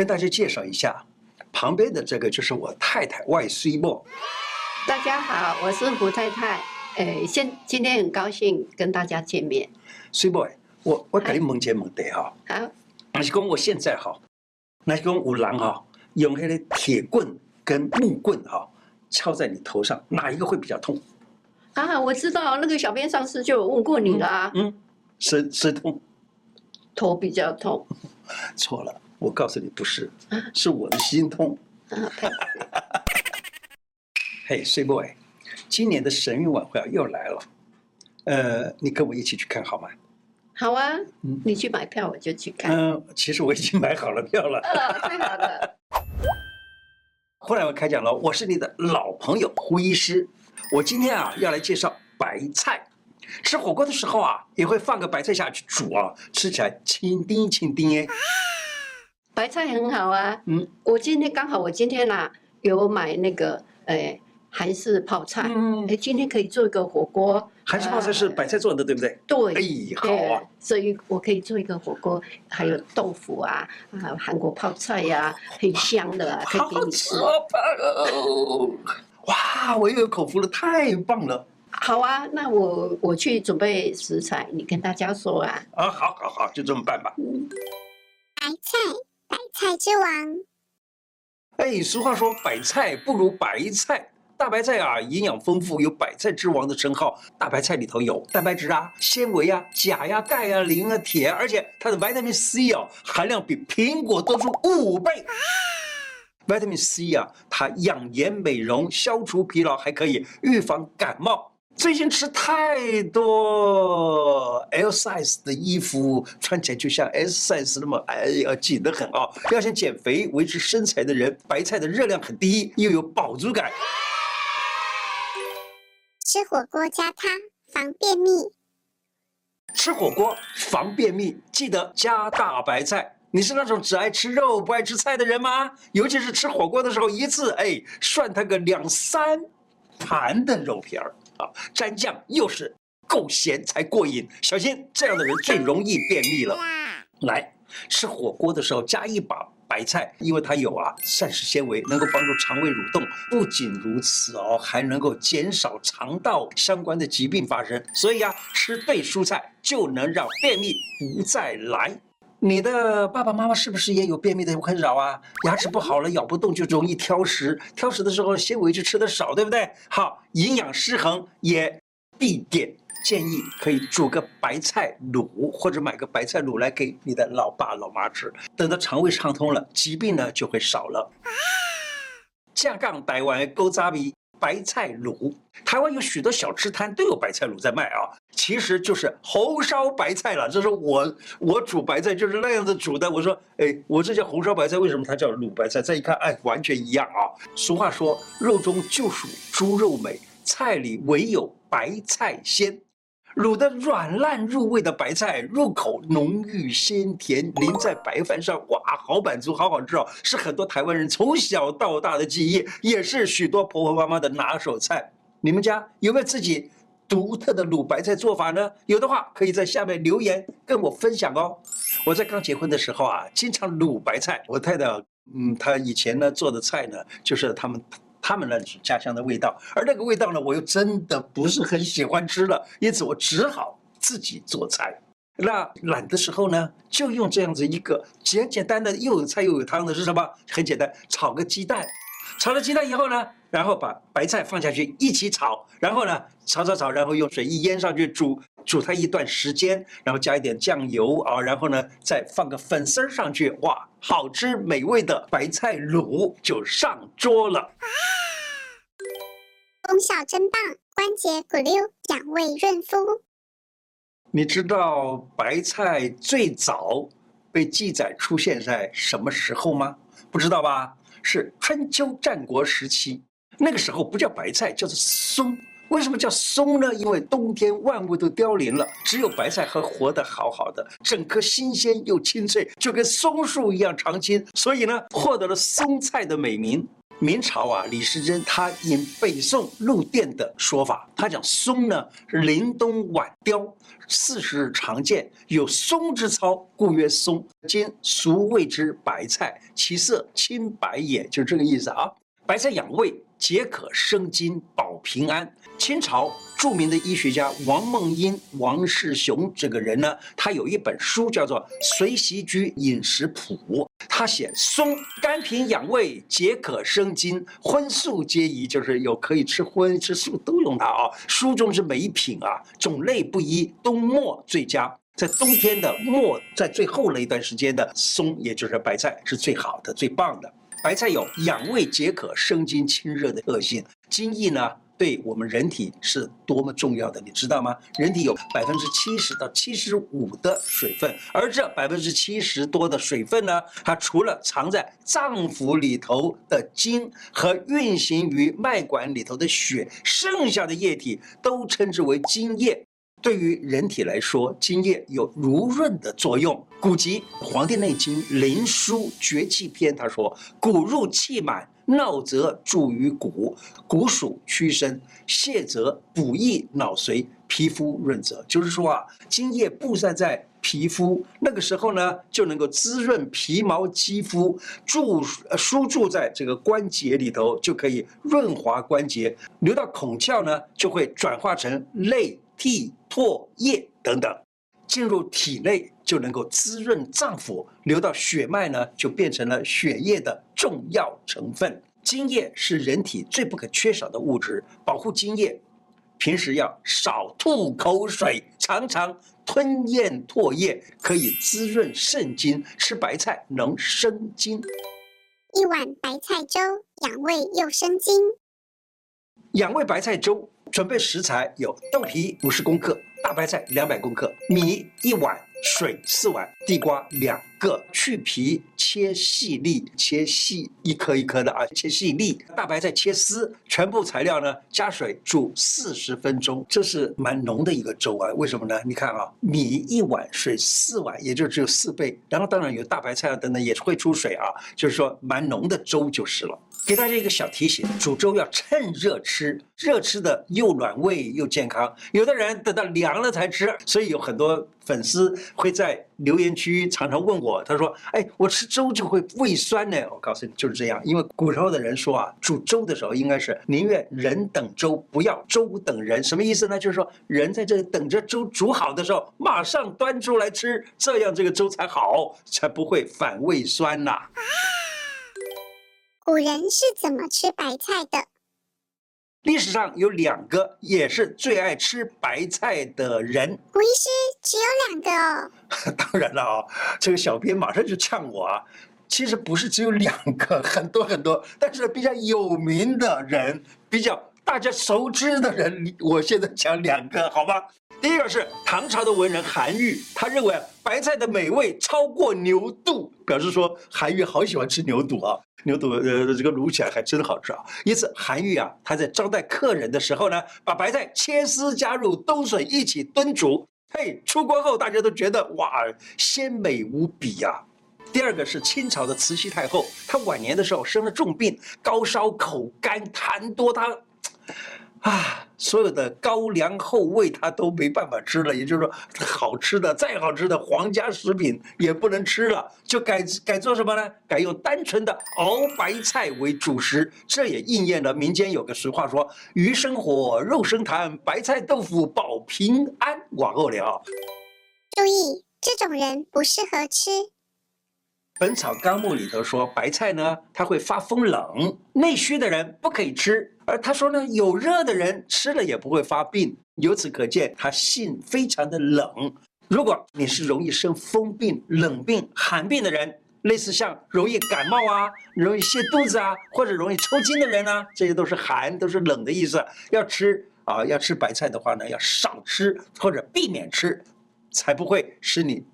跟大家介绍一下，旁边的这个就是我太太外水某。大家好，我是胡太太。诶，现今天很高兴跟大家见面。水某，我我给你问一个问题哈。好。那是讲我现在哈，那是讲有人哈，用那个铁棍跟木棍哈敲在你头上，哪一个会比较痛？啊，我知道那个小编上次就有问过你了啊。嗯，是是痛，头比较痛。错了，我告诉你不是，是我的心痛。嘿，睡 boy，，今年的神韵晚会又来了，呃，你跟我一起去看好吗？好啊，你去买票，我就去看。嗯，其实我已经买好了票了。呃，太好了。后来我开讲了，我是你的老朋友胡医师。我今天啊要来介绍白菜，吃火锅的时候啊也会放个白菜下去煮啊，吃起来清丁清丁哎。白菜很好啊，嗯，我今天刚好我今天呐、啊、有买那个诶韩式泡菜，嗯，哎今天可以做一个火锅。韩式泡菜是白菜做的，对不对？对，哎，好啊，所以我可以做一个火锅，还有豆腐啊，啊韩国泡菜呀、啊，很香的、啊，可以给你吃。哇，我又有口福了，太棒了！好啊，那我我去准备食材，你跟大家说啊。啊，好，好，好，就这么办吧。白菜，白菜之王。哎，俗话说，白菜不如白菜。大白菜啊，营养丰富，有百菜之王的称号。大白菜里头有蛋白质啊、纤维啊、钾呀、钙呀、磷啊、铁，而且它的维他命 C 啊含量比苹果多出五倍。维他命 C 啊，它养颜美容、消除疲劳，还可以预防感冒。最近吃太多 L size 的衣服，穿起来就像 S size 那么哎呀紧得很啊！要想减肥、维持身材的人，白菜的热量很低，又有饱足感。吃火锅加汤，防便秘。吃火锅防便秘，记得加大白菜。你是那种只爱吃肉不爱吃菜的人吗？尤其是吃火锅的时候，一次哎涮它个两三盘的肉片儿啊，蘸酱又是够咸才过瘾。小心这样的人最容易便秘了。来吃火锅的时候加一把白菜，因为它有啊膳食纤维，能够帮助肠胃蠕动。不仅如此哦，还能够减少肠道相关的疾病发生。所以啊，吃对蔬菜就能让便秘不再来。你的爸爸妈妈是不是也有便秘的困扰啊？牙齿不好了，咬不动就容易挑食，挑食的时候纤维就吃的少，对不对？好，营养失衡也必点。建议可以煮个白菜卤，或者买个白菜卤来给你的老爸老妈吃。等到肠胃畅通了，疾病呢就会少了。架杠台湾古早味。白菜卤，台湾有许多小吃摊都有白菜卤在卖啊，其实就是红烧白菜了。这是我我煮白菜就是那样子煮的。我说，哎，我这叫红烧白菜，为什么它叫卤白菜？再一看，哎，完全一样啊。俗话说，肉中就属猪肉美，菜里唯有白菜鲜。卤的软烂入味的白菜，入口浓郁鲜甜，淋在白饭上，哇，好满足，好好吃哦！是很多台湾人从小到大的记忆，也是许多婆婆妈妈的拿手菜。你们家有没有自己独特的卤白菜做法呢？有的话，可以在下面留言跟我分享哦。我在刚结婚的时候啊，经常卤白菜。我太太，嗯，她以前呢做的菜呢，就是他们。他们那里是家乡的味道，而那个味道呢，我又真的不是很喜欢吃了，因此我只好自己做菜。那懒的时候呢，就用这样子一个简简单单又有菜又有汤的是什么？很简单，炒个鸡蛋。炒了鸡蛋以后呢，然后把白菜放下去一起炒，然后呢炒炒炒，然后用水一淹上去煮，煮它一段时间，然后加一点酱油啊，然后呢再放个粉丝上去，哇，好吃美味的白菜卤就上桌了。功效真棒，关节骨溜，养胃润肤。你知道白菜最早被记载出现在什么时候吗？不知道吧？是春秋战国时期，那个时候不叫白菜，叫做松。为什么叫松呢？因为冬天万物都凋零了，只有白菜还活得好好的，整颗新鲜又清脆，就跟松树一样常青，所以呢，获得了松菜的美名。明朝啊，李时珍他引北宋陆佃的说法，他讲松呢是林东晚凋，四时常见，有松之操，故曰松。今俗谓之白菜，其色青白也，就这个意思啊。白菜养胃。解渴生津，保平安。清朝著名的医学家王梦英、王世雄这个人呢，他有一本书叫做《随习居饮食谱》，他写松甘平养胃，解渴生津，荤素皆宜，就是有可以吃荤吃素都用它啊。书中之美品啊，种类不一，冬末最佳。在冬天的末，在最后那一段时间的松，也就是白菜，是最好的、最棒的。白菜有养胃解渴、生津清热的特性。津液呢，对我们人体是多么重要的，你知道吗？人体有百分之七十到七十五的水分，而这百分之七十多的水分呢，它除了藏在脏腑里头的津和运行于脉管里头的血，剩下的液体都称之为津液。对于人体来说，津液有濡润的作用。古籍《黄帝内经·灵枢·绝气篇》他说：“骨入气满，闹则注于骨，骨属屈伸，泻则补益脑髓，皮肤润泽。”就是说啊，津液布散在皮肤，那个时候呢，就能够滋润皮毛肌肤，注输注在这个关节里头，就可以润滑关节，流到孔窍呢，就会转化成泪。涕唾液等等，进入体内就能够滋润脏腑，流到血脉呢，就变成了血液的重要成分。精液是人体最不可缺少的物质，保护精液，平时要少吐口水，常常吞咽唾液，可以滋润肾精。吃白菜能生津。一碗白菜粥，养胃又生津。养胃白菜粥。准备食材有豆皮五十公克，大白菜两百公克，米一碗，水四碗，地瓜两个，去皮切细粒，切细一颗一颗的啊，切细粒。大白菜切丝，全部材料呢加水煮四十分钟。这是蛮浓的一个粥啊，为什么呢？你看啊，米一碗，水四碗，也就只有四倍。然后当然有大白菜啊等等也会出水啊，就是说蛮浓的粥就是了。给大家一个小提醒：煮粥要趁热吃，热吃的又暖胃又健康。有的人等到凉了才吃，所以有很多粉丝会在留言区常常问我，他说：“哎，我吃粥就会胃酸呢。”我告诉你，就是这样。因为古时候的人说啊，煮粥的时候应该是宁愿人等粥，不要粥等人。什么意思呢？就是说人在这里等着粥煮好的时候，马上端出来吃，这样这个粥才好，才不会反胃酸呐。啊古人是怎么吃白菜的？历史上有两个也是最爱吃白菜的人。胡医师只有两个哦。当然了啊，这个小编马上就呛我啊。其实不是只有两个，很多很多，但是比较有名的人，比较大家熟知的人，我现在讲两个，好吗？第一个是唐朝的文人韩愈，他认为白菜的美味超过牛肚，表示说韩愈好喜欢吃牛肚啊，牛肚呃这个卤起来还真好吃啊。因此韩愈啊，他在招待客人的时候呢，把白菜切丝加入冬笋一起炖煮，嘿，出锅后大家都觉得哇，鲜美无比呀、啊。第二个是清朝的慈禧太后，她晚年的时候生了重病，高烧口干痰多，她。啊，所有的高粱厚味他都没办法吃了，也就是说，好吃的再好吃的皇家食品也不能吃了，就改改做什么呢？改用单纯的熬白菜为主食，这也应验了民间有个俗话说：“鱼生火，肉生痰，白菜豆腐保平安。”往后聊。注意，这种人不适合吃。《本草纲目》里头说，白菜呢，它会发风冷，内虚的人不可以吃。而他说呢，有热的人吃了也不会发病。由此可见，他性非常的冷。如果你是容易生风病、冷病、寒病的人，类似像容易感冒啊、容易泻肚子啊，或者容易抽筋的人呢，这些都是寒，都是冷的意思。要吃啊，要吃白菜的话呢，要少吃或者避免吃，才不会使你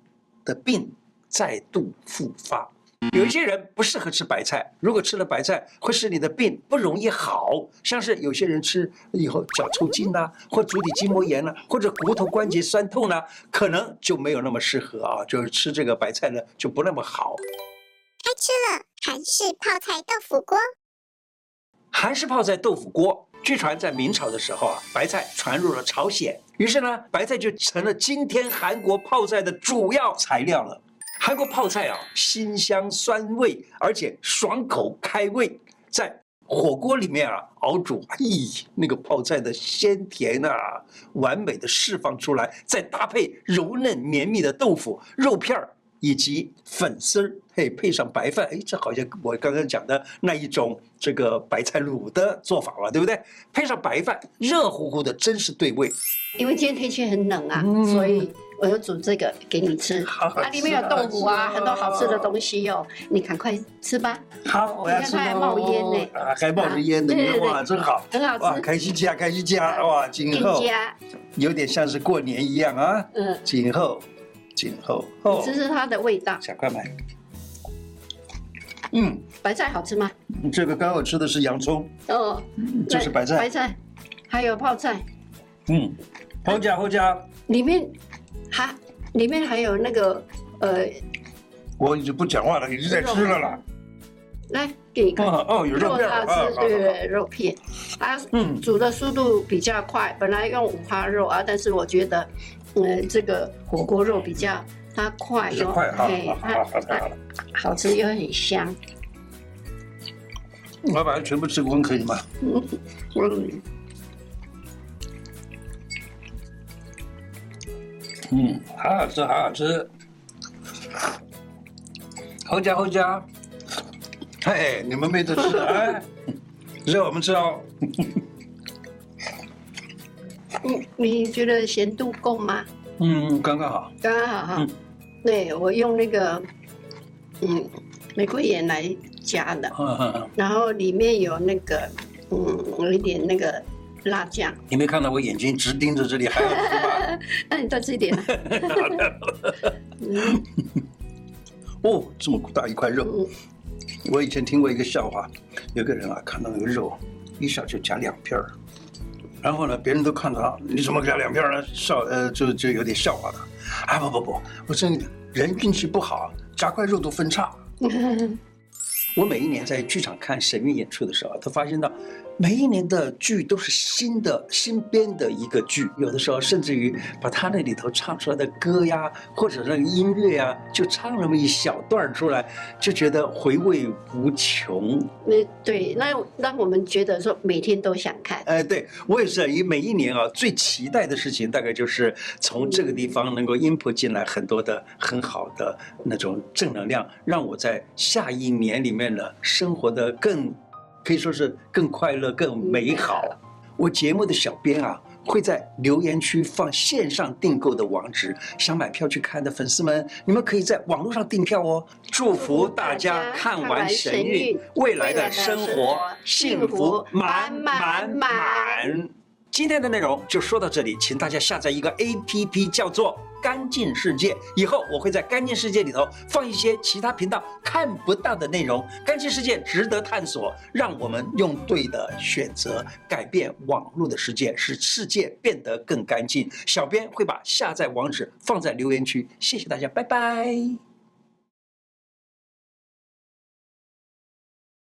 的病。再度复发，有一些人不适合吃白菜，如果吃了白菜，会使你的病不容易好，像是有些人吃以后脚抽筋呐，或足底筋膜炎呐，或者骨头关节酸痛呢，可能就没有那么适合啊，就是吃这个白菜呢就不那么好。开吃了韩式泡菜豆腐锅。韩式泡菜豆腐锅。据传在明朝的时候啊，白菜传入了朝鲜，于是呢，白菜就成了今天韩国泡菜的主要材料了。韩国泡菜啊，辛香酸味，而且爽口开胃，在火锅里面啊熬煮，咦，那个泡菜的鲜甜啊，完美的释放出来，再搭配柔嫩绵密的豆腐、肉片儿。以及粉丝儿，嘿，配上白饭，哎，这好像我刚刚讲的那一种这个白菜卤的做法了，对不对？配上白饭，热乎乎的，真是对味。因为今天天气很冷啊，嗯、所以我就煮这个给你吃。好吃啊，里面有豆腐啊，很多好吃的东西哦，你赶快吃吧。好，我要吃。你看它还冒烟呢，啊，还冒着烟呢，你看哇，真好，很好吃。哇，开心家，开心家，哇，今后有点像是过年一样啊。嗯，今后。今后，你吃吃它的味道。小块买。嗯，白菜好吃吗？这个刚好吃的是洋葱。哦，这是白菜。白菜，还有泡菜。嗯，好加好加。里面还里面还有那个呃。我已经不讲话了，已经在吃了啦。来，给你看。哦，有肉片。对对对，肉片。它嗯，煮的速度比较快，本来用五花肉啊，但是我觉得。嗯，这个火锅肉比较它快又快，好，好，好，吃又很香。我把它全部吃光可以吗？嗯，嗯，嗯，好好吃，好好吃。好家好家，嘿，你们没得吃哎？让我们吃哦。你你觉得咸度够吗？嗯，刚刚好，刚刚好哈。嗯、对，我用那个嗯玫瑰盐来加的，嗯嗯嗯，然后里面有那个嗯有一点那个辣酱。你没看到我眼睛直盯着这里，还要吃吗？那你多吃一点。嗯、哦，这么大一块肉。嗯、我以前听过一个笑话，有个人啊看到那个肉，一下就夹两片儿。然后呢，别人都看到他，你怎么给他两片呢？笑，呃，就就有点笑话他。啊，不不不，我这人运气不好，夹块肉都分叉。我每一年在剧场看神韵演出的时候，都发现到。每一年的剧都是新的新编的一个剧，有的时候甚至于把他那里头唱出来的歌呀，或者那个音乐呀，就唱那么一小段出来，就觉得回味无穷。那对，那让我们觉得说每天都想看。哎，对我也是，以每一年啊最期待的事情，大概就是从这个地方能够 input 进来很多的很好的那种正能量，让我在下一年里面呢生活的更。可以说是更快乐、更美好。我节目的小编啊，会在留言区放线上订购的网址，想买票去看的粉丝们，你们可以在网络上订票哦。祝福大家看完神韵，未来的生活幸福满满满。今天的内容就说到这里，请大家下载一个 APP，叫做。干净世界，以后我会在干净世界里头放一些其他频道看不到的内容。干净世界值得探索，让我们用对的选择改变网络的世界，使世界变得更干净。小编会把下载网址放在留言区，谢谢大家，拜拜。